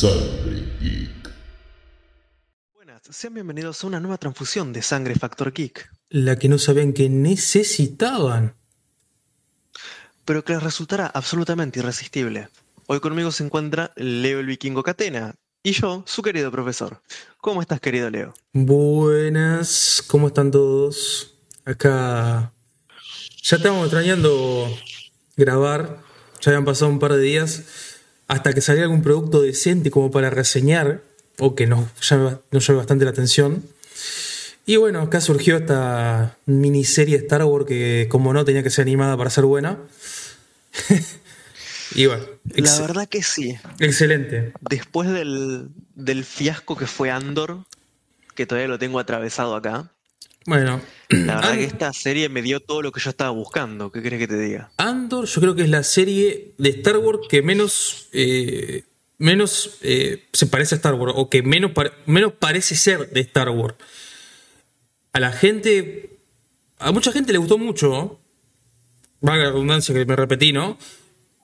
Sangre Geek. Buenas, sean bienvenidos a una nueva transfusión de Sangre Factor Geek, La que no sabían que necesitaban. pero que les resultará absolutamente irresistible. Hoy conmigo se encuentra Leo el Vikingo Catena y yo, su querido profesor. ¿Cómo estás, querido Leo? Buenas, ¿cómo están todos? Acá ya estamos extrañando grabar, ya habían pasado un par de días hasta que saliera algún producto decente como para reseñar o que nos llame, nos llame bastante la atención. Y bueno, acá surgió esta miniserie Star Wars que como no tenía que ser animada para ser buena. y bueno, La verdad que sí. excelente. Después del, del fiasco que fue Andor, que todavía lo tengo atravesado acá, Bueno, la verdad que esta serie me dio todo lo que yo estaba buscando. ¿Qué crees que te diga? Andor, yo creo que es la serie de Star Wars que menos, eh, menos eh, se parece a Star Wars, o que menos, menos parece ser de Star Wars. A la gente, a mucha gente le gustó mucho, ¿no? valga la redundancia que me repetí, ¿no?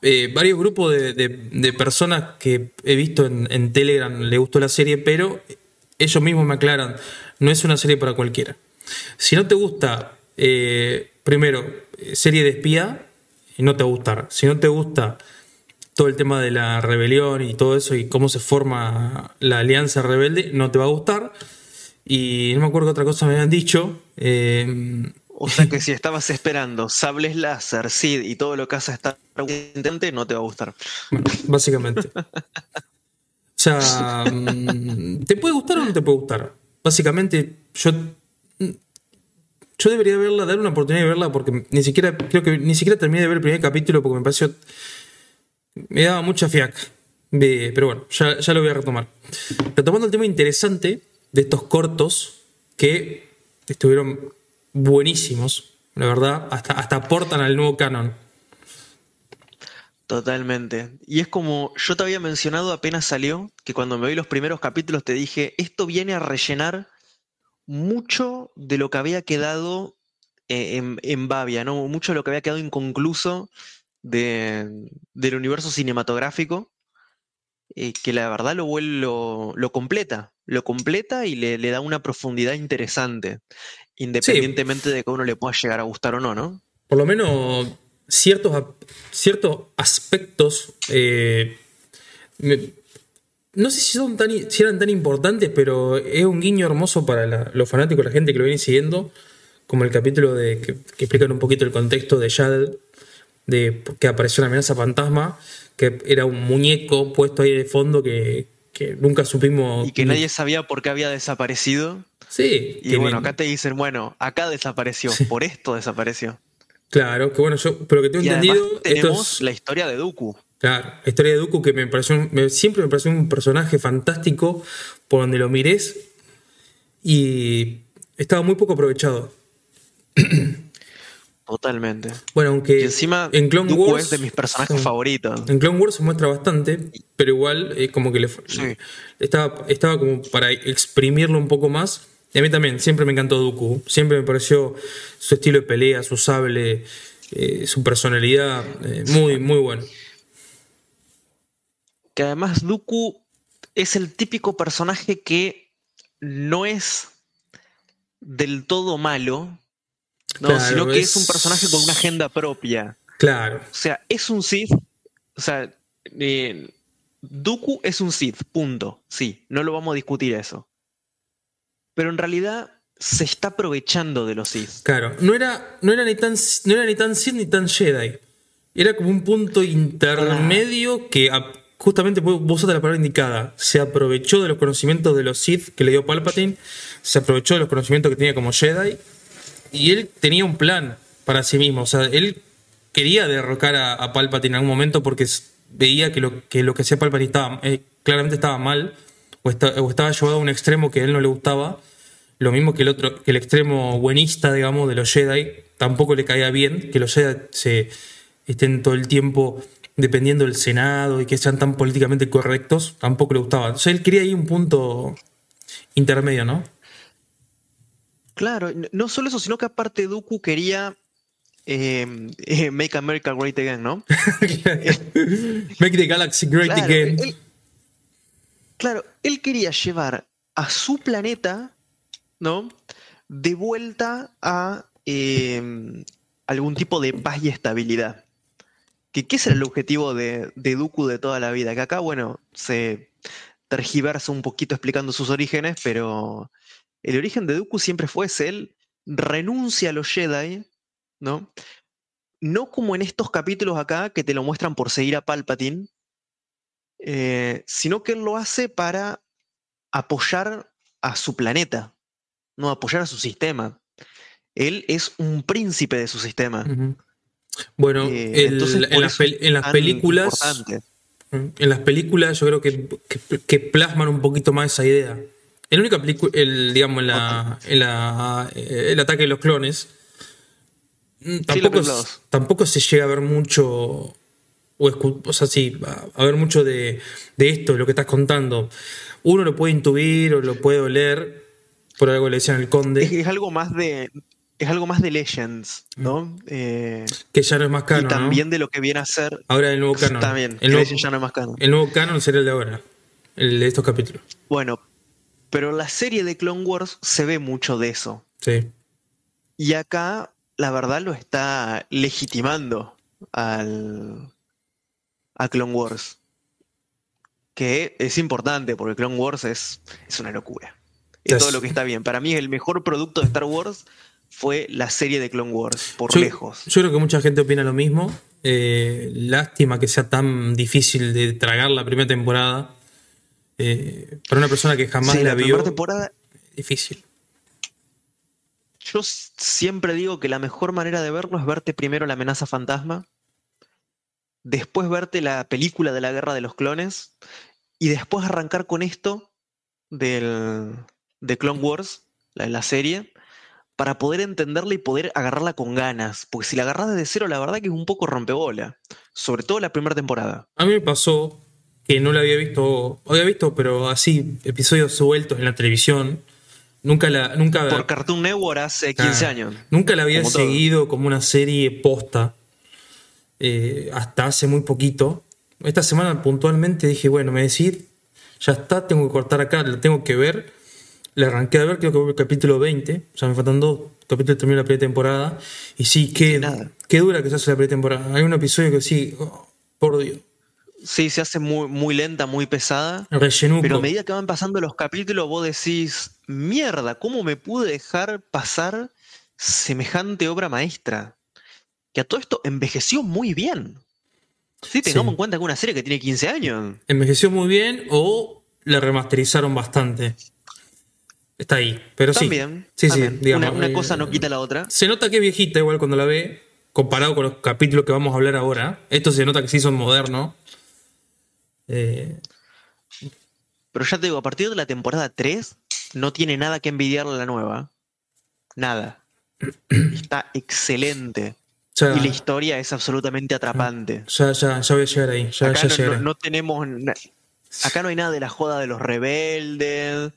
Eh, varios grupos de, de- de personas que he visto en, en Telegram le gustó la serie, pero ellos mismos me aclaran, no es una serie para cualquiera. Si no te gusta, eh, primero, eh, serie de espía, no te va a gustar. Si no te gusta todo el tema de la rebelión y todo eso y cómo se forma la alianza rebelde, no te va a gustar. Y no me acuerdo qué otra cosa me habían dicho. eh, O sea que si estabas esperando sables láser, Sid y todo lo que hace Star Wars no te va a gustar. Bueno, básicamente. O sea, mm, ¿te puede gustar o no te puede gustar? Básicamente, yo. Yo debería verla, dar una oportunidad de verla, porque ni siquiera, creo que ni siquiera terminé de ver el primer capítulo porque me pareció. Me daba mucha fiaca. Pero bueno, ya, ya lo voy a retomar. Retomando el tema interesante de estos cortos que estuvieron buenísimos, la verdad, hasta, hasta aportan al nuevo canon. Totalmente. Y es como yo te había mencionado apenas salió, que cuando me vi los primeros capítulos te dije, esto viene a rellenar mucho de lo que había quedado eh, en, en Bavia, ¿no? Mucho de lo que había quedado inconcluso de- del universo cinematográfico, eh, que la verdad lo, vuel- lo, lo completa, lo completa y le, le da una profundidad interesante, independientemente de que a uno le pueda llegar a gustar o no, ¿no? por lo menos ciertos, ciertos aspectos, eh, me- no sé si, son tan, si eran tan importantes, pero es un guiño hermoso para la- los fanáticos, la gente que lo viene siguiendo, como el capítulo de, que, que explican un poquito el contexto de Yaddle, de que apareció una amenaza fantasma, que era un muñeco puesto ahí de fondo que, que nunca supimos... Y que nadie sabía por qué había desaparecido. Sí, Y bueno, acá te dicen, bueno, acá desapareció, por esto desapareció. Claro, que bueno, yo, pero que tengo Y entendido, esto tenemos es- la historia de Dooku. Claro, la historia de Dooku que me pareció, me- siempre me pareció un personaje fantástico por donde lo mires y estaba muy poco aprovechado. Totalmente. Bueno, aunque Y encima, en Clone Dooku Wars es de mis personajes favoritos. En Clone Wars se muestra bastante, pero igual eh, como que le Sí. estaba, estaba como para exprimirlo un poco más. Y a mí también, siempre me encantó Dooku. Siempre me pareció su estilo de pelea, su sable, eh, su personalidad, eh, muy, muy bueno. Que además Dooku es el típico personaje que no es del todo malo, ¿no? Claro, sino que es... es- un personaje con una agenda propia. Claro, O sea, es un Sith. O sea, eh, Dooku es un Sith, punto. Sí, no lo vamos a discutir eso. Pero en realidad se está aprovechando de los Sith. Claro, no era, no era, ni, tan, no era ni tan Sith ni tan Jedi. Era como un punto intermedio que a- justamente vos usaste la palabra indicada. Se aprovechó de los conocimientos de los Sith que le dio Palpatine, se aprovechó de los conocimientos que tenía como Jedi y él tenía un plan para sí mismo. O sea, él quería derrocar a, Palpatine en algún momento porque veía que lo que, lo que hacía Palpatine estaba, eh, claramente estaba mal o, o estaba llevado a un extremo que a él no le gustaba. Lo mismo que el otro, que el extremo buenista, digamos, de los Jedi, tampoco le caía bien, que los Jedi se estén todo el tiempo dependiendo del Senado y que sean tan políticamente correctos, tampoco le gustaba. Entonces él quería ahí un punto intermedio, ¿no? Claro, no solo eso, sino que aparte Dooku quería eh, eh, Make America Great Again, ¿no? Make the galaxy great Claro, again. él- Claro, él quería llevar a su planeta, ¿no? De vuelta a eh, algún tipo de paz y estabilidad. Que, ¿Qué es el objetivo de, de Dooku de toda la vida? Que acá, bueno, se tergiversa un poquito explicando sus orígenes, pero el origen de Dooku siempre fue ese, él renuncia a los Jedi, ¿no? No como en estos capítulos acá que te lo muestran por seguir a Palpatine, eh, sino que él lo hace para apoyar a su planeta, no apoyar a su sistema. Él es un príncipe de su sistema. Bueno, Eh, el- entonces, en, las en películas. importante. En las películas yo creo que, que- que plasman un poquito más esa idea. En la única película, el, digamos, en la, en la- eh, el ataque de los clones, mm, tampoco, es- tampoco se llega a ver mucho, o, escu- o sea, sí, a, a ver mucho de, de esto, de lo que estás contando. Uno lo puede intuir o lo puede oler, por algo le decían el Es, conde, es algo más de. Es algo más de Legends, ¿no? Eh, que ya no es más y canon. ¿no? también de lo que viene a ser. Ahora el nuevo canon. También, el, nuevo, Legends ya no es más canon. el nuevo canon sería el de ahora, el de estos capítulos. Bueno, pero la serie de Clone Wars se ve mucho de eso. Sí. Y acá, la verdad, lo está legitimando al, a Clone Wars. Que es importante, porque Clone Wars es, es una locura. Es Es- todo lo que está bien. Para mí, el mejor producto de Star Wars fue la serie de Clone Wars, por Yo, lejos. yo creo que mucha gente opina lo mismo. Eh, lástima que sea tan difícil de tragar la primera temporada. Eh, para una persona que jamás Sí, la, la vio, primera temporada, difícil. yo siempre digo que la mejor manera de verlo es verte primero la amenaza fantasma, después verte la película de la guerra de los clones y después arrancar con esto del, de Clone Wars, la, la serie, para poder entenderla y poder agarrarla con ganas. Porque si la agarras desde cero, la verdad que es un poco rompebola. Sobre todo la primera temporada. A mí me pasó que no la había visto, había visto, pero así, episodios sueltos en la televisión. Nunca la, nunca, Por Cartoon Network hace 15 Ah, años. Nunca la había Como todo. seguido como una serie posta. eh, hasta hace muy poquito. Esta semana puntualmente dije, bueno, me decís, ya está, tengo que cortar acá, la tengo que ver. La arranqué a ver, creo que voy al capítulo 20. O sea, me faltan dos capítulos termino la primera temporada. Y sí, qué, qué dura que se hace la primera temporada. Hay un episodio que sí, oh, por Dios. Sí, se hace muy, muy lenta, muy pesada. Rellenuco. Pero a medida que van pasando los capítulos, vos decís, mierda, ¿cómo me pude dejar pasar semejante obra maestra? Que a todo esto envejeció muy bien. Sí, tengamos Sí. en cuenta que una serie que tiene 15 años. Envejeció muy bien o la remasterizaron bastante. Está ahí, pero sí. También. Sí, también. sí, digamos. una, una eh, cosa no quita la otra. Se nota que es viejita igual cuando la ve, comparado con los capítulos que vamos a hablar ahora. Esto se nota que sí son modernos. Eh, Pero ya te digo, a partir de la temporada 3, no tiene nada que envidiarle a la nueva. Nada. Está excelente. ya, Y la historia es absolutamente atrapante. ya, ya, ya voy a llegar ahí. Ya, Acá ya no, llegaré. no- no tenemos. Acá no hay nada de la joda de los rebeldes,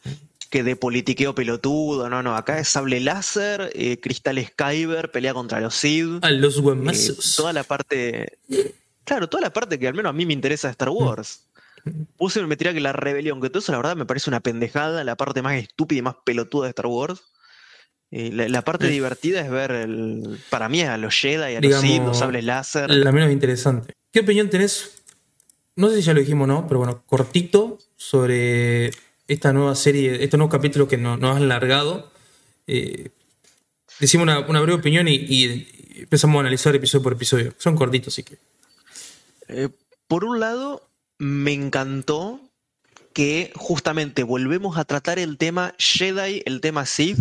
que de politiqueo pelotudo. No, no. Acá es sable láser, eh, Cristal Skyber, pelea contra los Sith. A los eh, guamazos. toda la parte. Claro, toda la parte que al menos a mí me interesa de Star Wars. Puse me tira que la rebelión, que todo eso la verdad me parece una pendejada, la parte más estúpida y más pelotuda de Star Wars. Eh, la, la parte divertida es ver el, para mí a los Jedi, a los Sith, los sables láser. La menos interesante. ¿Qué opinión tenés? No sé si ya lo dijimos o no, pero bueno, cortito sobre esta nueva serie, estos nuevos capítulos que no- nos han largado. Eh, decimos una, breve opinión y, y empezamos a analizar episodio por episodio. Son cortitos, así que. Eh, por un lado, me encantó que justamente volvemos a tratar el tema Jedi, el tema Sith,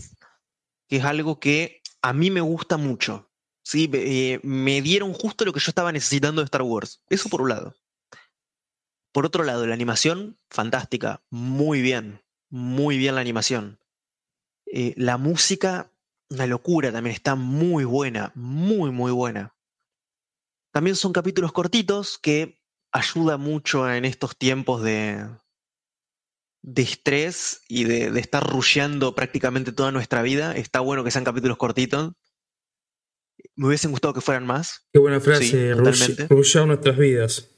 que es algo que a mí me gusta mucho. ¿sí? Eh, me dieron justo lo que yo estaba necesitando de Star Wars. Eso por un lado. Por otro lado, la animación, fantástica. Muy bien. Muy bien la animación. Eh, la música, una locura también. Está muy buena. Muy, muy buena. También son capítulos cortitos que ayuda mucho en estos tiempos de, de estrés y de, de estar rusheando prácticamente toda nuestra vida. Está bueno que sean capítulos cortitos. Me hubiesen gustado que fueran más, Qué buena frase, Sí, rushear nuestras vidas.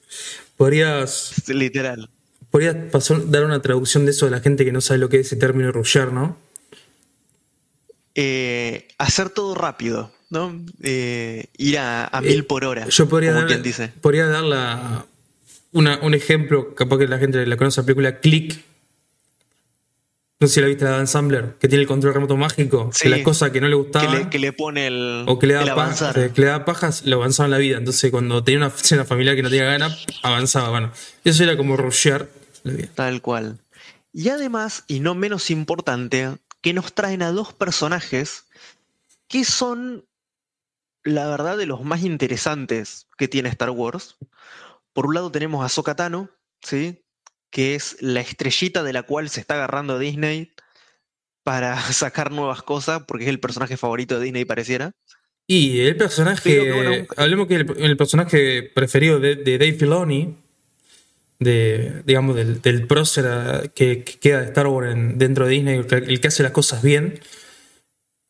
Podrías, literal. podrías pasar- dar una traducción de eso a la gente que no sabe lo que es ese término rusher, ¿no? Eh, hacer todo rápido, ¿no? Eh, ir a, a Eh, mil por hora. Yo podría como dar, quien dice. podría dar la- una- un ejemplo, capaz que la gente la conoce, la película Click. No sé si la viste la de Dan Sandler, que tiene el control remoto mágico, Sí. que las cosas que no le Que gustaban le, que le pone el, o que le da, pa- avanzar. eh, que le da pajas, lo avanzaba en la vida. Entonces, cuando tenía una escena familiar que no tenía ganas, avanzaba. Bueno, eso era como rushear la vida. Tal cual. Y además, y no menos importante, que nos traen a dos personajes que son, la verdad, de los más interesantes que tiene Star Wars. Por un lado tenemos a Ahsoka Tano, ¿sí? Que es la estrellita de la cual se está agarrando Disney para sacar nuevas cosas, porque es el personaje favorito de Disney, pareciera. Y el personaje, Pero que bueno, hablemos que el, el personaje preferido de, de Dave Filoni, de, digamos, del, del prócer a- que, que queda de Star Wars en- dentro de Disney, el que, el que hace las cosas bien.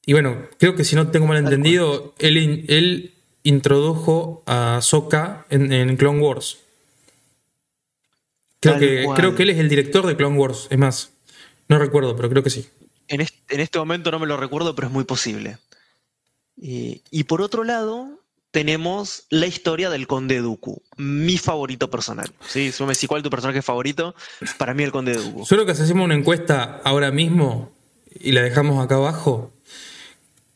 Y bueno, creo que si no tengo mal entendido, él, él introdujo a Ahsoka en, en Clone Wars. Creo que, cual. creo que él es el director de Clone Wars, es más. No recuerdo, pero creo que sí. En este, en este momento no me lo recuerdo, pero es muy posible. Y, y por otro lado, tenemos la historia del Conde Dooku, mi favorito personal. ¿sí? Si me decís cuál es tu personaje favorito, para mí el Conde Dooku. Solo que si hacemos una encuesta ahora mismo y la dejamos acá abajo,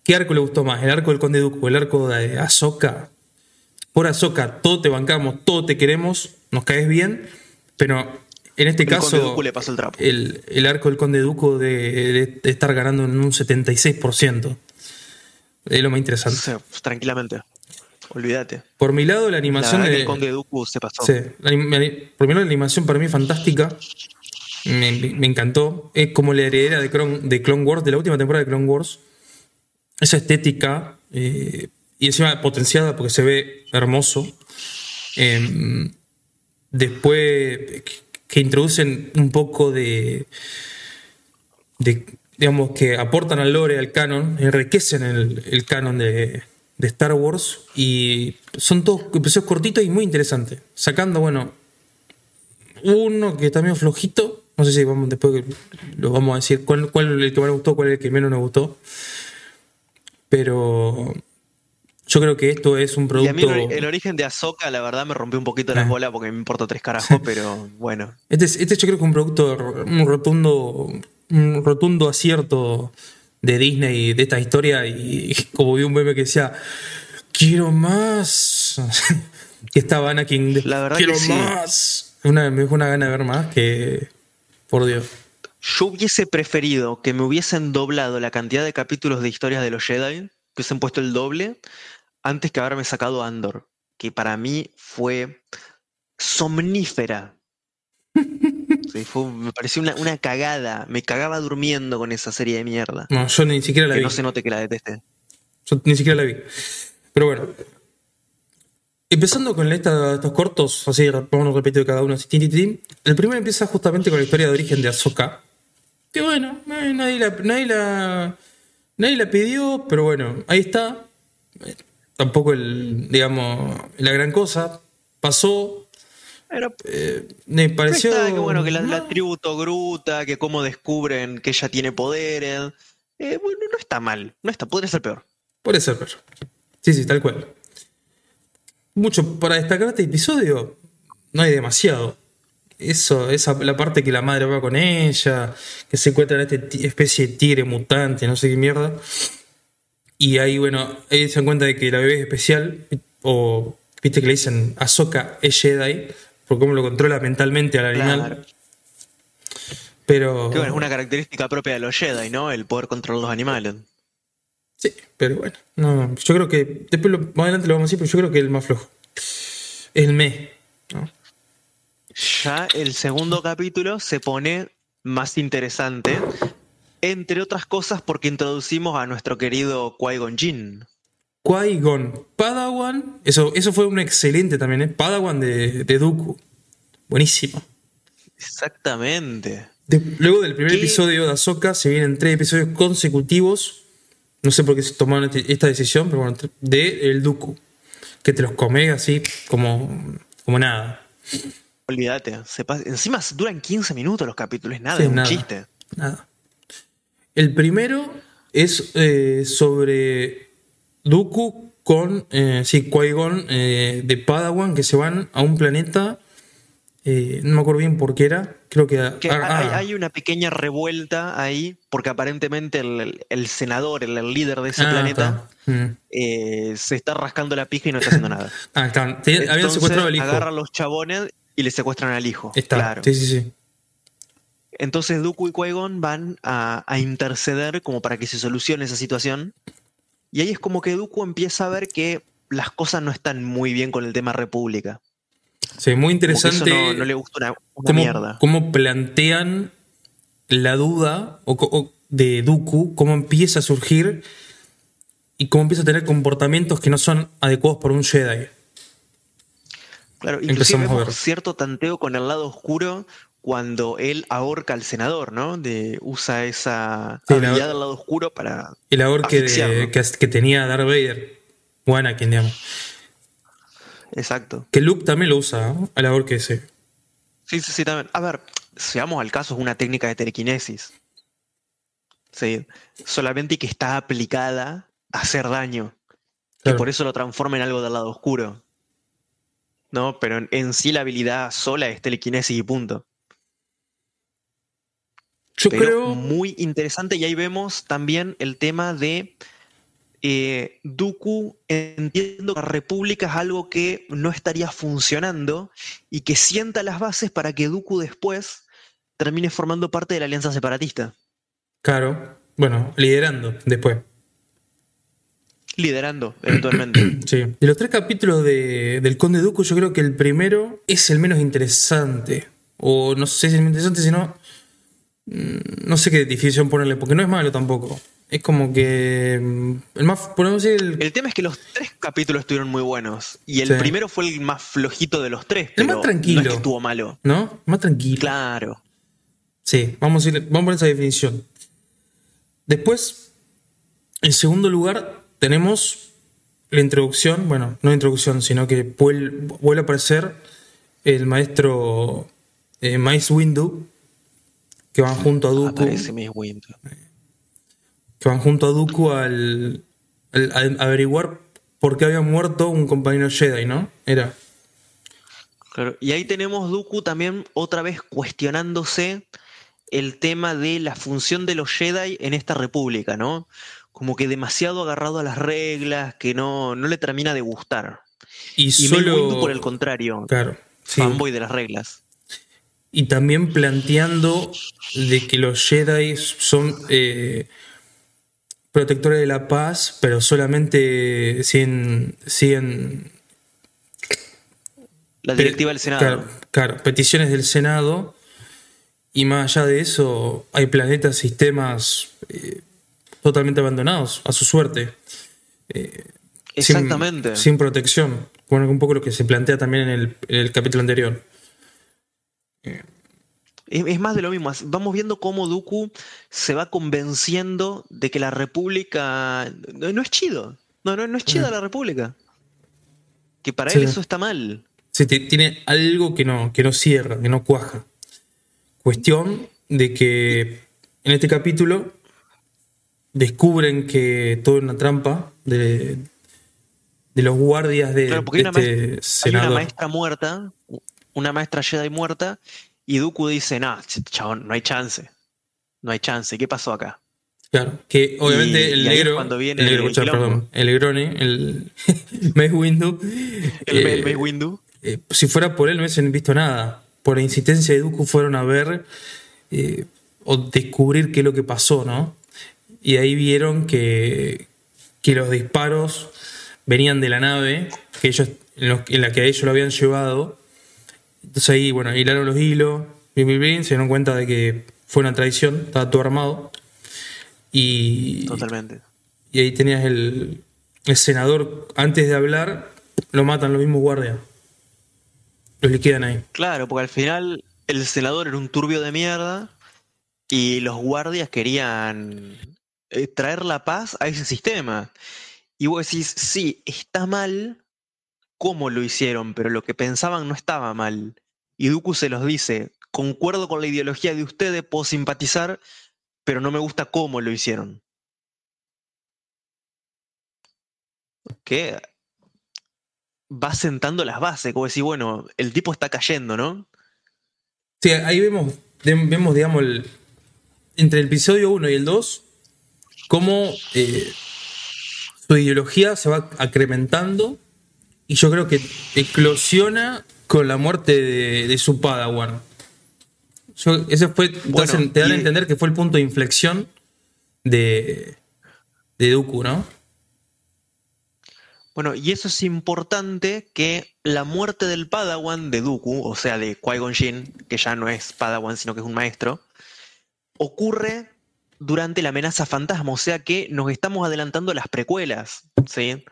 ¿qué arco le gustó más? ¿El arco del Conde Dooku o el arco de Ahsoka? Por Ahsoka, todo te bancamos, todo te queremos, nos caes bien, pero en este El caso, le pasó el trapo. el, el arco del Conde Dooku de, estar ganando en un 76%. Es lo más interesante. pues, tranquilamente. Olvídate. Por mi lado, la La animación que de- el Conde Dooku se pasó. Sí, la la por mi lado, la animación para mí es fantástica. Me, me encantó. Es como la heredera de Clone, de Clone Wars, de la última temporada de Clone Wars. Esa estética eh, y encima potenciada porque se ve hermoso. Eh, después que, introducen un poco de, de, digamos, que aportan al lore, al canon, enriquecen el, canon de, de Star Wars y son todos episodios cortitos y muy interesantes. Sacando, bueno, uno que también flojito, no sé si vamos después lo vamos a decir cuál, cuál el que más nos gustó, cuál es el que menos nos gustó. Pero yo creo que esto es un Y a mí producto. el, el origen de Ahsoka, la verdad, me rompió un poquito las Ah. bolas porque me importa tres carajos, pero bueno. Este, es- este yo creo que es un producto, un rotundo, un rotundo acierto de Disney de esta historia y como vi un meme que decía, quiero más. que estaba Anakin, de, La verdad quiero que sí. más. Una, me dejó una gana de ver más que, por Dios. Yo hubiese preferido que me hubiesen doblado la cantidad de capítulos de historias de los Jedi, que hubiesen puesto el doble, antes que haberme sacado Andor, que para mí fue somnífera. Sí, fue- me pareció una, una cagada. Me cagaba durmiendo con esa serie de mierda. No, yo ni siquiera la Que vi. no se note que la detesté. Yo ni siquiera la vi. Pero bueno. Empezando con esta- estos cortos, así vamos a repetir cada uno. así, tin, tin, tin. El primero empieza justamente con la historia de origen de Ahsoka. Que bueno, nadie la, nadie la, nadie la pidió, pero bueno, ahí está. Tampoco el, digamos, la gran cosa. Pasó. Pero eh, me pareció. que bueno, que la, la no, tribu Togruta, que cómo descubren que ella tiene poderes. Eh, bueno, no está mal. No está, podría ser peor. Puede ser, pero. Sí, sí, tal cual. Mucho para destacar este episodio, no hay demasiado. Eso, esa la parte que la madre va con ella, que se encuentra en esta especie de tigre mutante, no sé qué mierda. Y ahí, bueno, ahí se dan cuenta de que la bebé es especial, o viste que le dicen Ahsoka es Jedi, por cómo lo controla mentalmente al animal. Claro. Pero. Que bueno, es una característica propia de los Jedi, ¿no? El poder controlar los animales. Sí, pero bueno, no, yo creo que después lo- más adelante lo vamos a decir, pero yo creo que el más flojo. El me. ¿no? Ya el segundo capítulo se pone más interesante, entre otras cosas porque introducimos a nuestro querido Qui-Gon Jinn. Qui-Gon Padawan, eso, eso fue un excelente también, ¿eh? Padawan de, de Dooku. Buenísimo. Exactamente. De- luego del primer ¿Qué? episodio de Ahsoka se vienen tres episodios consecutivos. No sé por qué se tomaron este- esta decisión, pero bueno, de el Dooku. Que te los come así como, como nada. Olvídate. se pasa- Encima duran 15 minutos los capítulos, nada, Sí, es un nada. chiste. Nada. El primero es eh, sobre Dooku con eh, sí, Qui-Gon eh, de Padawan que se van a un planeta. eh, no me acuerdo bien por qué era. Creo que. Que ah, hay, ah, hay una pequeña revuelta ahí, porque aparentemente el, el senador, el, el líder de ese ah, planeta, está. Mm. se está rascando la pija y no está haciendo nada. Ah, está. Habían secuestrado al hijo. agarran a los chabones y le secuestran al hijo. Está. Claro. Sí, sí, sí. Entonces Dooku y Qui-Gon van a, a interceder como para que se solucione esa situación. Y ahí es como que Dooku empieza a ver que las cosas no están muy bien con el tema República. Sí, muy que eso interesante. no, no le gusta una, una cómo, mierda. cómo plantean la duda o, de Dooku, cómo empieza a surgir y cómo empieza a tener comportamientos que no son adecuados por un Jedi. Claro, inclusive empezamos a vemos ver. cierto tanteo con el lado oscuro cuando él ahorca al senador, ¿no? De, usa esa Sí, la- habilidad del lado oscuro para... El Asfixiarlo. que, que tenía Darth Vader. O Anakin, digamos. Exacto. Que Luke también lo usa, ¿no? El ahorque ese. Sí, sí, sí, también. A ver, si vamos al caso, es una técnica de telequinesis. Sí, solamente que está aplicada a hacer daño. Que Claro. por eso lo transforma en algo del lado oscuro. ¿No? Pero en, en sí la habilidad sola es telequinesis y punto. Yo Pero creo. muy interesante. Y ahí vemos también el tema de eh, Dooku. Entiendo que la República es algo que no estaría funcionando y que sienta las bases para que Dooku después termine formando parte de la alianza separatista, Claro. Bueno, liderando después. liderando eventualmente. Sí. De los tres capítulos de- del Conde Dooku, yo creo que el primero es el menos interesante. O no sé si es el interesante, sino. Mm, No sé qué definición ponerle, porque no es malo tampoco. Es como que. mm, El más. El, El tema es que los tres capítulos estuvieron muy buenos y el Sí. primero fue el más flojito de los tres. El más pero tranquilo. No es que estuvo malo. ¿No? Más tranquilo. Claro. Sí, vamos a, ir, vamos a poner esa definición. Después, en segundo lugar, tenemos la introducción, bueno, no introducción, sino que vuel- vuelve a aparecer el maestro eh, Mace Windu, que van junto a Dooku, Aparece Miss Windu. que van junto a Dooku al, averiguar por qué había muerto un compañero Jedi, ¿no? Era. Claro, Y ahí tenemos Dooku también otra vez cuestionándose el tema de la función de los Jedi en esta república, ¿no? Como que demasiado agarrado a las reglas, que no, no le termina de gustar. Y, Y solo. Por el contrario, Claro. sí. fanboy de las reglas. Y también planteando de que los Jedi son eh, protectores de la paz, pero solamente siguen, siguen La directiva del Senado. Claro, claro, peticiones del Senado. Y más allá de eso, hay planetas, sistemas eh, totalmente abandonados a su suerte. Eh, sin- Exactamente. Sin, protección. Bueno, un poco lo que se plantea también en el, en el capítulo anterior. Es, es más de lo mismo. Vamos viendo cómo Dooku se va convenciendo de que la República no, no es chido. No, no, no es chida la República. Que para Sí. él eso está mal. Sí, tiene algo que no, que no cierra, que no cuaja. Cuestión de que en este capítulo descubren que todo es una trampa de, de los guardias de, Claro, porque de hay una, este maestra, hay una senador. maestra muerta, una maestra Jedi muerta, y Dooku dice, nah, ch- chabón, no hay chance. No hay chance. ¿Qué pasó acá? Claro, que obviamente Y- el y negro, cuando viene el negro, el perdón, el Negroni, el Mace Windu, El, eh, Mace Windu. eh, si fuera por él no hubiesen visto nada. Por la insistencia de Dooku fueron a ver eh, o descubrir qué es lo que pasó, ¿no? Y ahí vieron que, que los disparos venían de la nave que ellos, en, los- en la que a ellos lo habían llevado. Entonces ahí, bueno, hilaron los hilos, se dieron cuenta de que fue una traición, estaba todo armado. Y, Totalmente. y ahí tenías el, el senador, antes de hablar, lo matan los mismos guardias. Los liquidan ahí. Claro, porque al final el senador era un turbio de mierda y los guardias querían eh, traer la paz a ese sistema. Y vos decís, sí, está mal cómo lo hicieron, pero lo que pensaban no estaba mal. Y Dooku se los dice, concuerdo con la ideología de ustedes, puedo simpatizar, pero no me gusta cómo lo hicieron. Que va sentando las bases, como decir, bueno, el tipo está cayendo, ¿no? Sí, ahí vemos, vemos digamos, entre el episodio 1 y el 2, cómo eh, su ideología se va acrementando y yo creo que eclosiona con la muerte de, su Padawan. ese fue, te, dan a entender que fue el punto de inflexión de, de Dooku, ¿no? Bueno, y eso es importante que la muerte del Padawan de Dooku, o sea, de Qui-Gon Jinn, que ya no es Padawan, sino que es un maestro, ocurre durante la amenaza fantasma, o sea que nos estamos adelantando a las precuelas, ¿sí?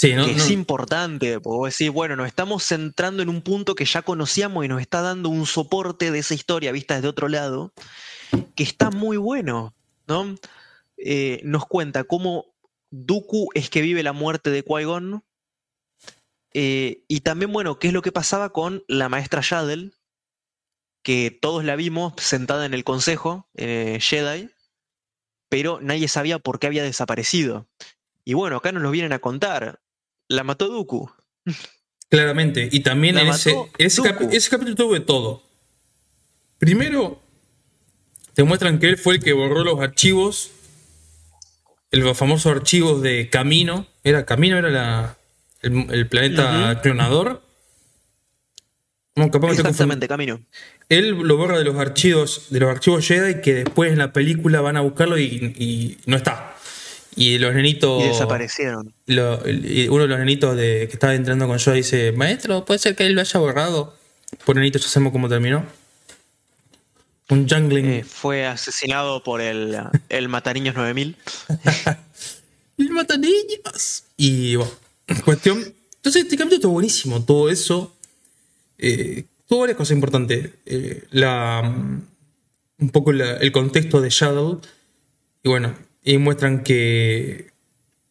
Sí, ¿no? Que es importante, puedo decir, bueno, nos estamos centrando en un punto que ya conocíamos y nos está dando un soporte de esa historia vista desde otro lado, que está muy bueno, ¿no? Eh, nos cuenta cómo Dooku es que vive la muerte de Qui-Gon, eh, y también, bueno, qué es lo que pasaba con la maestra Yaddle, que todos la vimos sentada en el consejo eh, Jedi, pero nadie sabía por qué había desaparecido. Y bueno, acá nos lo vienen a contar. La mató Dooku. Claramente. Y también en ese, ese, capítulo tuvo de todo. Primero, te muestran que él fue el que borró los archivos, los famosos archivos de Camino. Era Camino, era el, planeta clonador. Exactamente, Camino él lo borra de los archivos, de los archivos Jedi que después en la película van a buscarlo y, no está. Y los nenitos. Y desaparecieron. uno de los nenitos de, que estaba entrando con yo dice: Maestro, puede ser que él lo haya borrado. Por nenito, ya sabemos cómo terminó. Un jungling. Eh, fue asesinado por el, el Mataniños 9000. el Mataniños. Y bueno, cuestión. Entonces, este capítulo estuvo buenísimo. Todo eso. Eh, Tuvo varias cosas importantes. Eh, la, un poco el contexto de Shadow. Y bueno, y muestran que,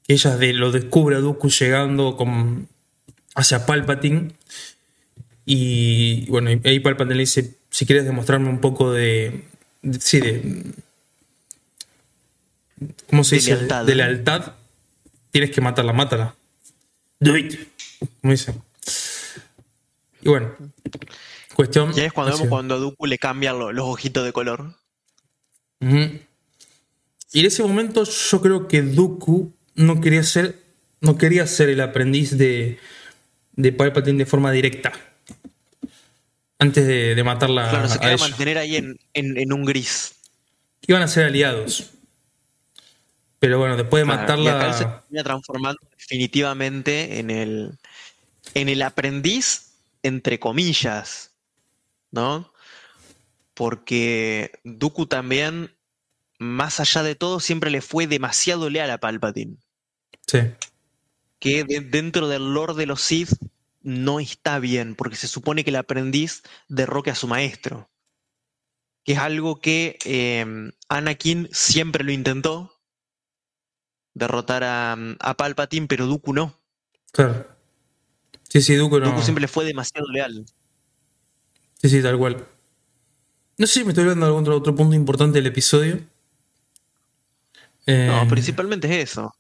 ella de, lo descubre a Dooku llegando con, hacia Palpatine. Y bueno, ahí Palpatine le dice, si quieres demostrarme un poco de... sí, de... ¿Cómo se dice? de lealtad. Tienes que matarla, mátala. Do it. Como dice. Y bueno, Cuestión. Ya es cuando vemos cuando a Dooku le cambian los, ojitos de color. Y en ese momento yo creo que Dooku no quería ser, no quería ser el aprendiz de, de Palpatine de forma directa. Antes de, matarla. Claro, se quería mantener ahí en, un gris. Iban a ser aliados. Pero bueno, después de matarla. Y acá se termina transformando definitivamente en el, en el aprendiz, entre comillas, ¿no? Porque Dooku también, más allá de todo, siempre le fue demasiado leal a Palpatine. Sí. Que dentro del lore de los Sith no está bien, porque se supone que el aprendiz derroque a su maestro. Que es algo que em, Anakin siempre lo intentó, derrotar a, a, Palpatine, pero Dooku no. Claro. Sí, sí, Dooku no. Dooku siempre le fue demasiado leal. Sí, sí, tal cual. No sé si me estoy olvidando de algún otro, punto importante del episodio. No, eh, principalmente es eso.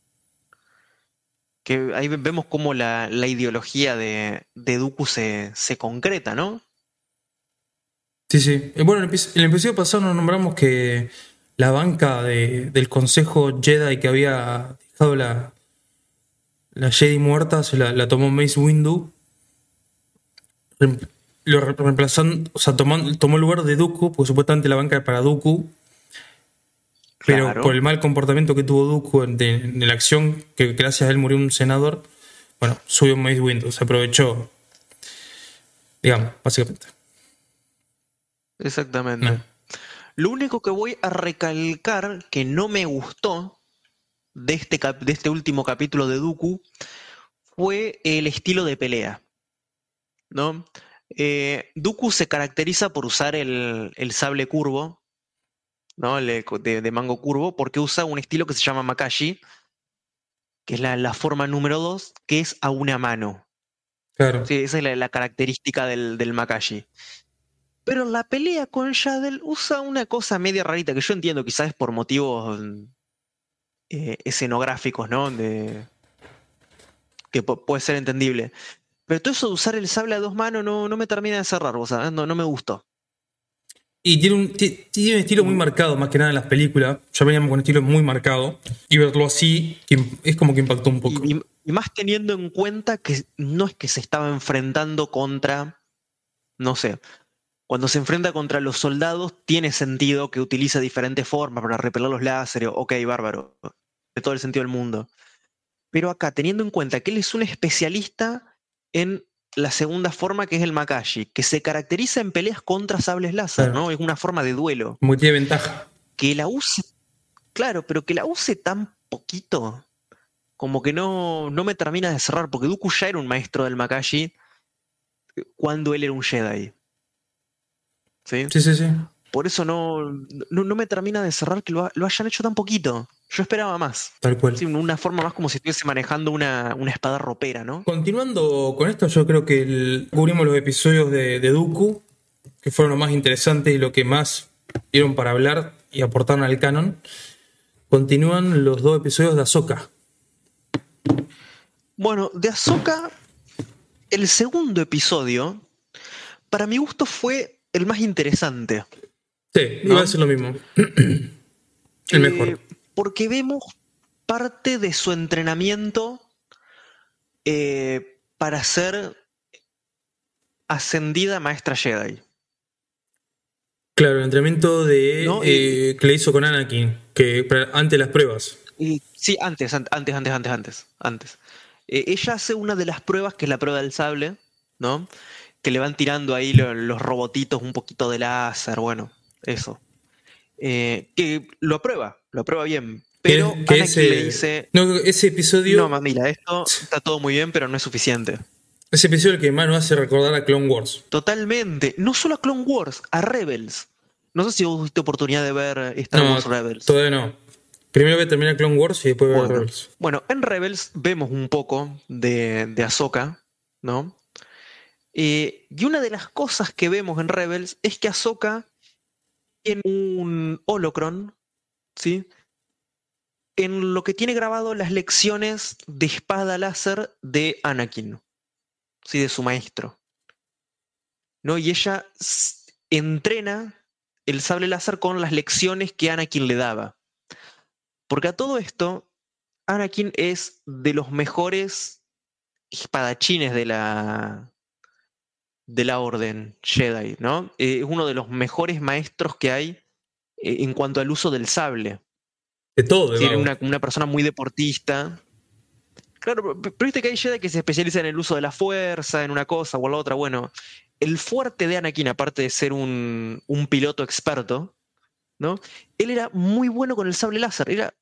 Que ahí vemos cómo la, ideología de, de Dooku se, concreta, ¿no? Sí, sí. Eh, bueno, en el episodio pasado nos nombramos que la banca del Consejo Jedi que había dejado la, la Jedi muerta se la, la tomó Mace Windu lo reemplazando, o sea, tomó, tomó el lugar de Dooku, porque supuestamente la banca era para Dooku. Pero por el mal comportamiento que tuvo Dooku en, la acción, que gracias a él murió un senador, bueno, subió Mace Windu, se aprovechó. Digamos, básicamente. Exactamente. Lo único que voy a recalcar que no me gustó de este, de este último capítulo de Dooku fue el estilo de pelea. ¿No? Eh, Dooku se caracteriza por usar el, sable curvo, ¿no? de, mango curvo, porque usa un estilo que se llama Makashi, que es la, forma número 2, que es a una mano. Claro. Sí, esa es la, la característica del, del Makashi. Pero la pelea con Shadel usa una cosa media rarita que yo entiendo, quizás es por motivos mm, eh, escenográficos, ¿no? De, que pu- puede ser entendible. Pero todo eso de usar el sable a dos manos no, no me termina de cerrar, vos sabés, no, no me gustó. Y tiene un, ti- tiene un estilo muy marcado, más que nada en las películas. Ya veníamos con un estilo muy marcado. Y verlo así es como que impactó un poco. Y, y- y más teniendo en cuenta que no es que se estaba enfrentando contra, no sé, cuando se enfrenta contra los soldados tiene sentido que utiliza diferentes formas para repeler los láseres, ok, bárbaro, de todo el sentido del mundo. Pero acá, teniendo en cuenta que él es un especialista en la segunda forma que es el Makashi, que se caracteriza en peleas contra sables láser, Claro. ¿no? Es una forma de duelo. Que tiene ventaja. Que la use, claro, pero que la use tan poquito, como que no, no me termina de cerrar, porque Dooku ya era un maestro del Makashi cuando él era un Jedi. ¿Sí? Sí, sí, sí. Por eso no, no, no me termina de cerrar que lo, lo hayan hecho tan poquito. Yo esperaba más. Tal cual. Sí, una forma más como si estuviese manejando una, una espada ropera, ¿no? Continuando con esto, yo creo que el- cubrimos los episodios de, de Dooku, que fueron los más interesantes y lo que más dieron para hablar y aportaron al canon. Continúan los dos episodios de Ahsoka. Bueno, de Ahsoka, el segundo episodio, para mi gusto fue el más interesante. Sí, ¿No? iba a ser lo mismo. el Eh, mejor. Porque vemos parte de su entrenamiento eh, para ser ascendida maestra Jedi. Claro, el entrenamiento de, No, eh, que le hizo con Anakin, que antes de las pruebas. Y- sí, antes, an- antes, antes, antes, antes, antes. Eh, ella hace una de las pruebas, que es la prueba del sable, ¿no? Que le van tirando ahí lo- los robotitos un poquito de láser, bueno, eso. Eh, que lo aprueba, lo aprueba bien. Pero Que- que ese- le dice, No, ese episodio. no, mamila, esto está todo muy bien, pero no es suficiente. Ese episodio el que más nos hace recordar a Clone Wars. Totalmente. No solo a Clone Wars, a Rebels. No sé si vos tuviste oportunidad de ver Star No, Wars Rebels. todavía no. Primero voy a terminar Clone Wars y después voy a Rebels. bueno, en Rebels vemos un poco de, de Ahsoka, ¿no? Eh, y una de las cosas que vemos en Rebels es que Ahsoka tiene un holocron, ¿sí? En lo que tiene grabado las lecciones de espada láser de Anakin, ¿sí? De su maestro. ¿No? Y ella entrena el sable láser con las lecciones que Anakin le daba. Porque a todo esto, Anakin es de los mejores espadachines de la de la orden Jedi, ¿no? Eh, es uno de los mejores maestros que hay en cuanto al uso del sable. De todo, Tiene una, una persona muy deportista. Claro, pero, pero viste que hay Jedi que se especializan en el uso de la fuerza, en una cosa o en la otra. Bueno, el fuerte de Anakin, aparte de ser un, un piloto experto, ¿no? Él era muy bueno con el sable láser, era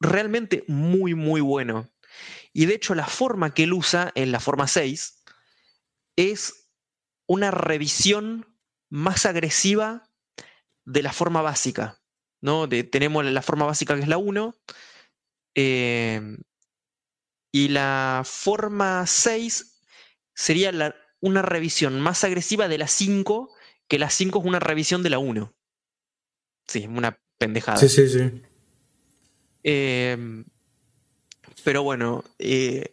realmente muy, muy bueno. Y de hecho, la forma que él usa en la forma 6 es una revisión más agresiva de la forma básica. ¿no? De- tenemos la forma básica que es la 1. eh, y la forma 6 sería la- una revisión más agresiva de la 5, que la 5 es una revisión de la 1. Sí, una pendejada. Sí, sí, sí. Eh, pero bueno, eh,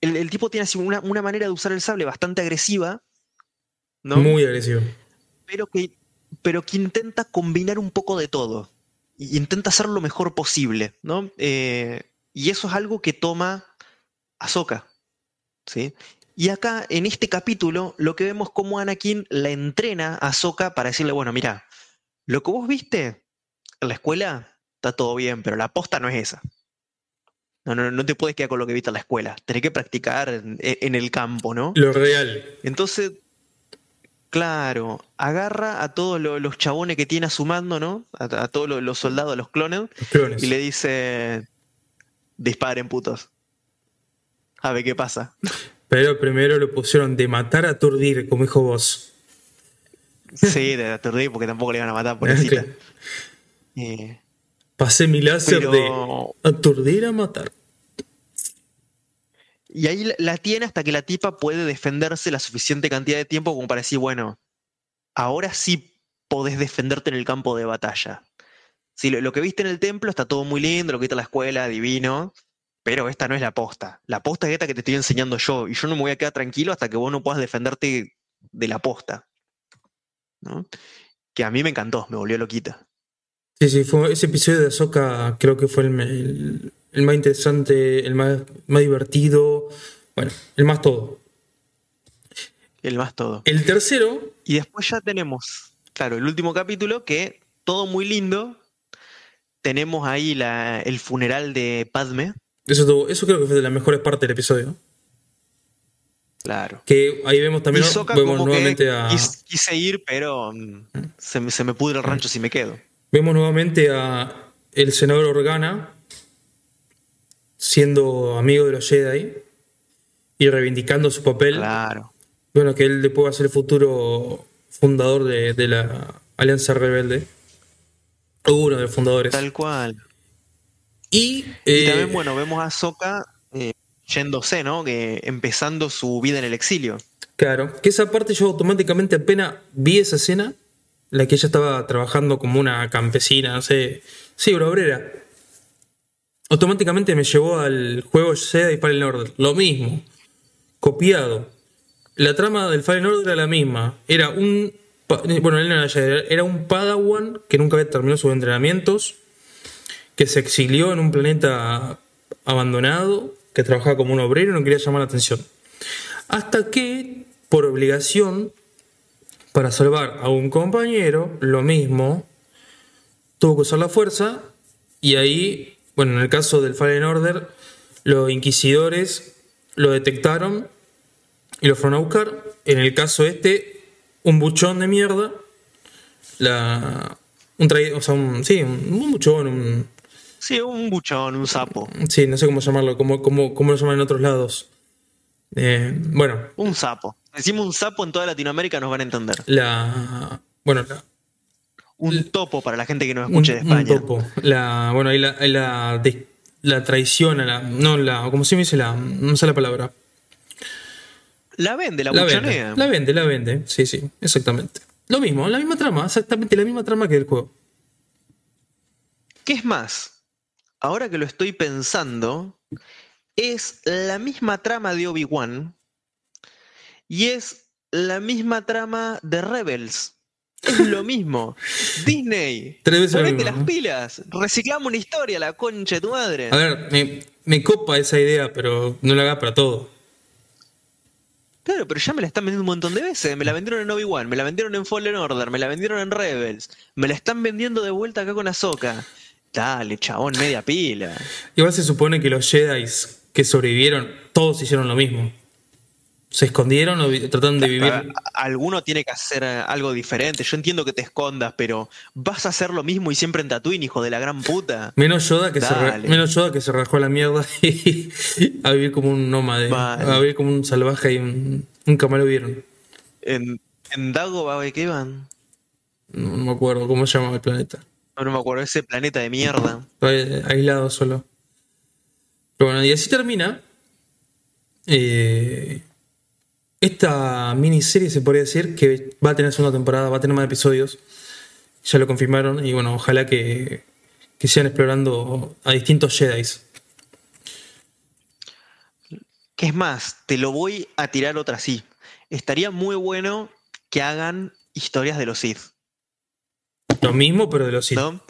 el, el tipo tiene así una, una manera de usar el sable bastante agresiva, ¿no? Muy agresivo. pero, que, pero que intenta combinar un poco de todo. Y intenta hacer lo mejor posible, ¿no? Eh, y eso es algo que toma Ahsoka, ¿sí? Y acá, en este capítulo, lo que vemos como Anakin la entrena a Ahsoka para decirle, bueno, mira, lo que vos viste en la escuela está todo bien, pero la posta no es esa. No, no, no te puedes quedar con lo que viste en la escuela. Tenés que practicar en, en el campo, ¿no? Lo real. Entonces, claro, agarra a todos lo- los chabones que tiene a su mando, ¿no? A, a todos lo- los soldados, los clones, Los clones. y le dice, disparen putos. A ver qué pasa. Pero primero lo pusieron de matar a aturdir, como dijo vos. Sí, de aturdir porque tampoco le iban a matar, pobrecita. Claro. Eh, Pasé mi láser Pero- de aturdir a matar. Y ahí la- tiene hasta que la tipa puede defenderse la suficiente cantidad de tiempo como para decir, bueno, ahora sí podés defenderte en el campo de batalla. Sí, lo, que viste en el templo está todo muy lindo, lo que viste en la escuela, divino, pero esta no es la posta. La posta es esta que te estoy enseñando yo, y yo no me voy a quedar tranquilo hasta que vos no puedas defenderte de la posta. ¿no? Que a mí me encantó, me volvió loquita. Sí, sí, fue, ese episodio de Ahsoka creo que fue el- el más interesante, el más, más divertido, bueno, el más todo. El más todo. El tercero, Y después ya tenemos, claro, el último capítulo que todo muy lindo. Tenemos ahí la- el funeral de Padme. eso, eso creo que fue de las mejores partes del episodio. Claro. Que ahí vemos también, vemos que nuevamente a... quis- quise ir, pero mm, se, me- se me pudre el rancho si me quedo. Vemos nuevamente a el senador Organa siendo amigo de los Jedi y reivindicando su papel. Claro. Bueno, que él después va a ser el futuro fundador de, de la Alianza Rebelde. O Uno de los fundadores. Tal cual. Y, Y eh, también, bueno, vemos a Sokka eh, yéndose, ¿no? Que empezando su vida en el exilio. Claro, que esa parte yo automáticamente apenas vi esa escena, la que ella estaba trabajando como una campesina, no sé, sí, una obrera. Automáticamente me llevó al juego Jedi Fallen Order, lo mismo, copiado. La trama del Fallen Order era la misma, era un, bueno, él no era era un Padawan que nunca había terminado sus entrenamientos, que se exilió en un planeta abandonado, que trabajaba como un obrero y no quería llamar la atención. Hasta que, por obligación, para salvar a un compañero, lo mismo, tuvo que usar la fuerza y ahí, bueno, en el caso del Fallen Order, los inquisidores lo detectaron y lo fueron a buscar. En el caso este, un buchón de mierda, la, un trai- o sea, un, sí, un, un buchón, un, Sí, un buchón, un sapo. sí, no sé cómo llamarlo, cómo, cómo, cómo lo llaman en otros lados. Eh, bueno, Un sapo. Decimos un sapo en toda Latinoamérica nos van a entender. la, bueno, la, Un topo para la gente que nos un, escuche de un España. topo. La, bueno, ahí la, ahí la, traición, a la, no, la, como se me dice la, no sé la palabra. La vende, la, La buchonea. vende, la vende, la vende, sí, sí, exactamente. Lo mismo, la misma trama, exactamente la misma trama que el juego. ¿Qué es más? Ahora que lo estoy pensando, es la misma trama de Obi-Wan y es la misma trama de Rebels. Es lo mismo. Disney, Tres veces ponete mismo, las ¿no? pilas. Reciclamos una historia, la concha de tu madre. A ver, me, me copa esa idea, pero no la hagas para todo. Claro, pero ya me la están vendiendo un montón de veces. Me la vendieron en Obi-Wan, me la vendieron en Fallen Order, me la vendieron en Rebels. Me la están vendiendo de vuelta acá con Ahsoka. Dale, chabón, media pila. Igual se supone que los Jedi que sobrevivieron, todos hicieron lo mismo. Se escondieron o trataron de vivir. Alguno tiene que hacer eh, algo diferente. Yo entiendo que te escondas, pero vas a hacer lo mismo y siempre en Tatooine, hijo de la gran puta. Menos Yoda que se menos Yoda que se rajó a la mierda y a vivir como un nómade, Vale. a vivir como un salvaje y un, un camalo vieron. En, en Dagobah, ¿qué van? No, no me acuerdo cómo se llamaba el planeta. No, no me acuerdo, ese planeta de mierda. Aislado solo. Pero bueno, y así termina. eh, esta miniserie se podría decir que va a tener segunda temporada, va a tener más episodios. Ya lo confirmaron y bueno, ojalá que, que sigan explorando a distintos Jedi. ¿Qué es más? Te lo voy a tirar otra así. Estaría muy bueno que hagan historias de los Sith. Lo mismo, pero de los Sith. ¿no?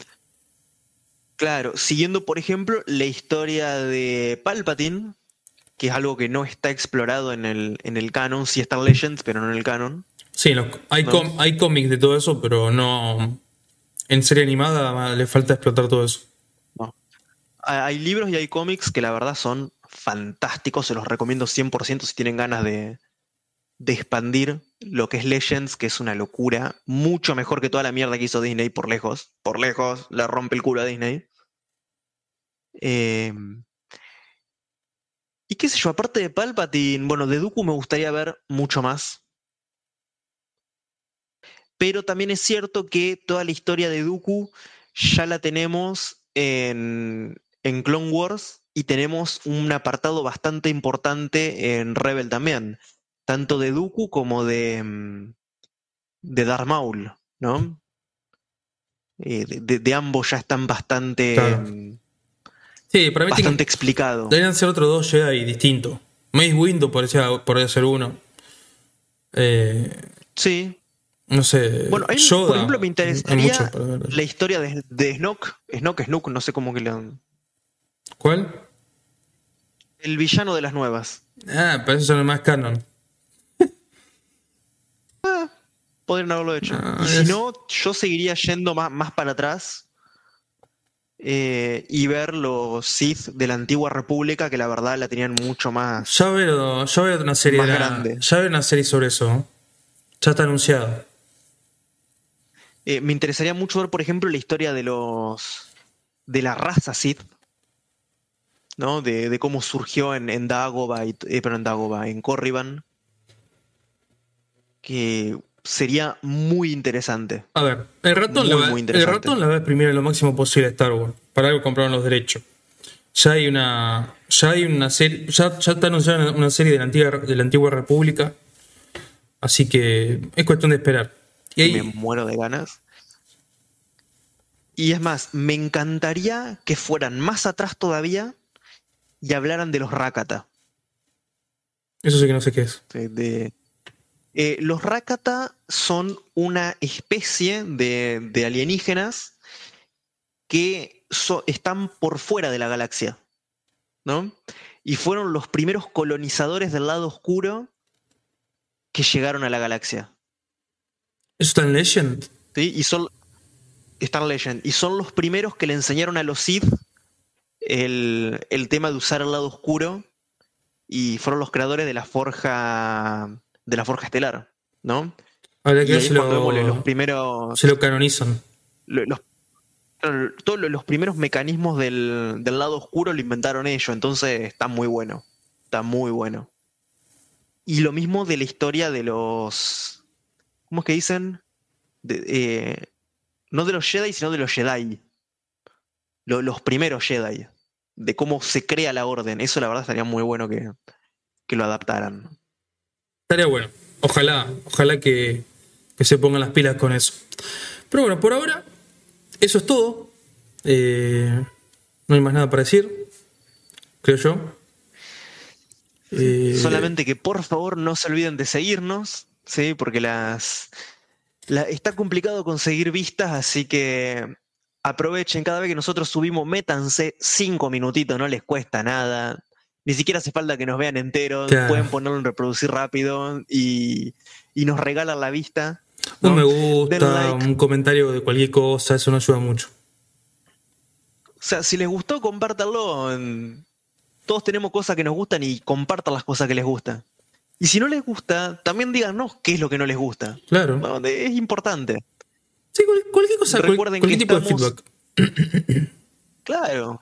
Claro, siguiendo por ejemplo la historia de Palpatine, que es algo que no está explorado en el, en el canon, sí está en Legends, pero no en el canon. Sí, los- hay, No. com- hay cómics de todo eso, pero no. En serie animada le falta explotar todo eso. No. Ha- Hay libros y hay cómics que la verdad son fantásticos, se los recomiendo 100% si tienen ganas de, de expandir lo que es Legends, que es una locura, mucho mejor que toda la mierda que hizo Disney por lejos, por lejos, le rompe el culo a Disney. Eh, y qué sé yo, aparte de Palpatine, bueno, de Dooku me gustaría ver mucho más. Pero también es cierto que toda la historia de Dooku ya la tenemos en, en Clone Wars y tenemos un apartado bastante importante en Rebel también, tanto de Dooku como de, mm, de Darth Maul, ¿no? Eh, de, de ambos ya están bastante, Claro. Sí, para mí tiene- bastante explicado. deberían ser otros dos Jedi distintos. Mace Windu podría, podría ser uno. Eh, Sí. no sé. Bueno, Yoda, por ejemplo, me interesaría la historia de, de Snoke, Snoke, Snook, no sé cómo que le... ¿Cuál? El villano de las nuevas. Ah, pero eso no es más canon. Podrían haberlo hecho. Ah, y si es- no, yo seguiría yendo más, más para atrás eh, y ver los Sith de la antigua república, que la verdad la tenían mucho más. Ya veo, ya veo una serie. Más la- grande. ya veo una serie sobre eso. Ya está anunciado. Eh, me interesaría mucho ver, por ejemplo, la historia de los. de la raza Sith. ¿No? De, de cómo surgió en, en y, eh, pero en Dagobah, en Corriban. Que sería muy interesante. A ver, el ratón, Muy, la, muy el ratón la va a exprimir lo máximo posible a Star Wars. Para algo compraron los derechos. Ya hay una. Ya hay una serie. Ya, ya está anunciada una serie de la antigua, de la antigua República. Así que es cuestión de esperar. Y Me muero de ganas. Y es más, me encantaría que fueran más atrás todavía y hablaran de los Rakata. eso sí que no sé qué es. de- de- eh, los Rakata son una especie de, de alienígenas que so- están por fuera de la galaxia, ¿no? Y fueron los primeros colonizadores del lado oscuro que llegaron a la galaxia. ¿Eso está en Legend? ¿sí? Y son Star Legend. Y son los primeros que le enseñaron a los Sith el, el tema de usar el lado oscuro. Y fueron los creadores de la forja. De la forja estelar. ¿no? Y que ahí vemos lo, los primeros. si lo canonizan. los, todos los- los primeros mecanismos del, del lado oscuro lo inventaron ellos. Entonces está muy bueno. Está muy bueno. Y lo mismo de la historia de los. ¿Cómo es que dicen? De- eh, no de los Jedi, sino de los Jedi. Lo- los primeros Jedi. De cómo se crea la orden. Eso la verdad estaría muy bueno que, que lo adaptaran. Estaría bueno. Ojalá, ojalá que, que se pongan las pilas con eso. Pero bueno, por ahora, eso es todo. Eh, no hay más nada para decir, creo yo. Eh, Solamente que por favor no se olviden de seguirnos, ¿sí? Porque las, la- está complicado conseguir vistas, así que aprovechen cada vez que nosotros subimos, métanse cinco minutitos, no les cuesta nada. Ni siquiera hace falta que nos vean enteros, Claro. pueden ponerlo en reproducir rápido y, y nos regalan la vista. un ¿no? me gusta, like. un comentario de cualquier cosa, eso no ayuda mucho. O sea, si les gustó, compártanlo. Todos tenemos cosas que nos gustan y compartan las cosas que les gustan. Y si no les gusta, también díganos qué es lo que no les gusta. Claro. No, es importante. Sí, cual- cualquier cosa, Recuerden cualquier que tipo estamos- de feedback. Claro.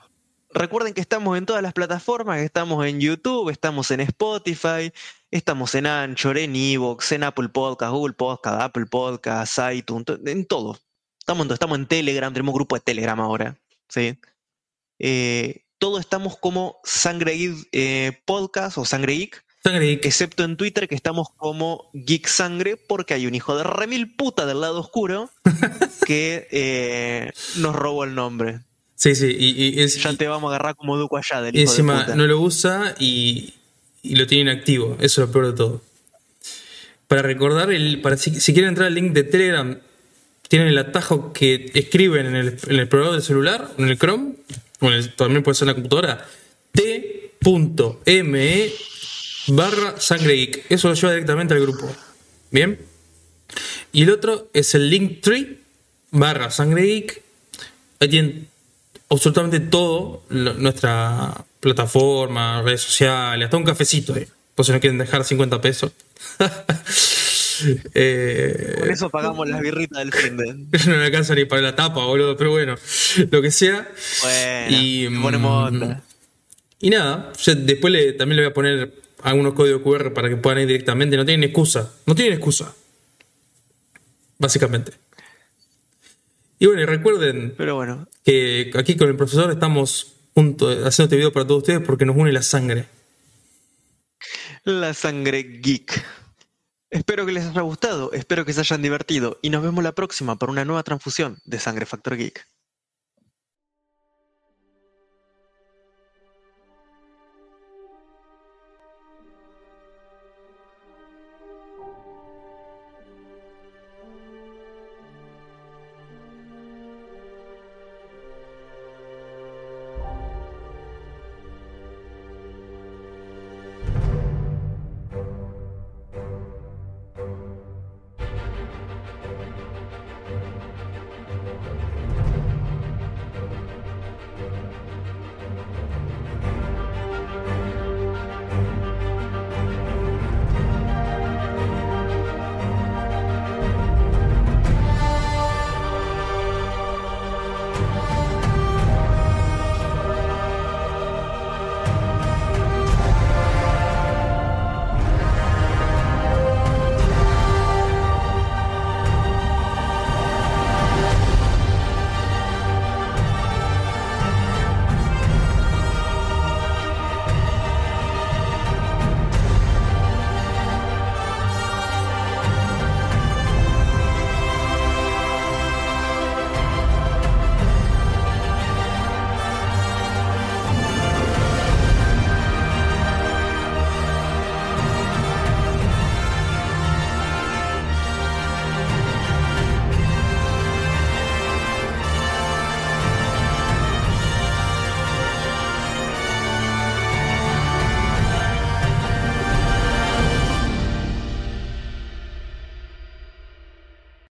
Recuerden que estamos en todas las plataformas, que estamos en YouTube, estamos en Spotify, estamos en Anchor, en Evox, en Apple Podcast, Google Podcast, Apple Podcast, iTunes, en todo. Estamos en, todo. estamos en Telegram, tenemos grupo de Telegram ahora. ¿sí? Eh, todo estamos como Sangre Geek eh, Podcast o Sangre Geek, Sangre Geek. excepto en Twitter que estamos como Geek Sangre porque hay un hijo de remil puta del lado oscuro que eh, nos robó el nombre. Sí, sí, y, y es- Ya te vamos a agarrar como Duco allá del hijo encima de puta. no lo usa y, y lo tiene inactivo. Eso es lo peor de todo. Para recordar, el, para si, si quieren entrar al link de Telegram, tienen el atajo que escriben en el, en el explorador del celular, en el Chrome, o en el- también puede ser en la computadora, t.me barra sangre geek. Eso lo lleva directamente al grupo. Bien. Y el otro es el link tree barra sangre geek. Ahí tienen absolutamente todo, lo- nuestra plataforma, redes sociales, hasta un cafecito. eh, Por si no quieren dejar 50 pesos. Eh, Con eso pagamos las birritas del fin de. no me alcanza ni para la tapa, boludo, pero bueno, lo que sea. Bueno, Y, ponemos mm, onda. Y nada, yo después le- también le voy a poner algunos códigos QR para que puedan ir directamente. No tienen excusa, no tienen excusa. Básicamente. Y bueno, y recuerden Pero bueno, que aquí con el profesor estamos haciendo este video para todos ustedes porque nos une la sangre. La sangre geek. Espero que les haya gustado, espero que se hayan divertido y nos vemos la próxima para una nueva transfusión de Sangre Factor Geek.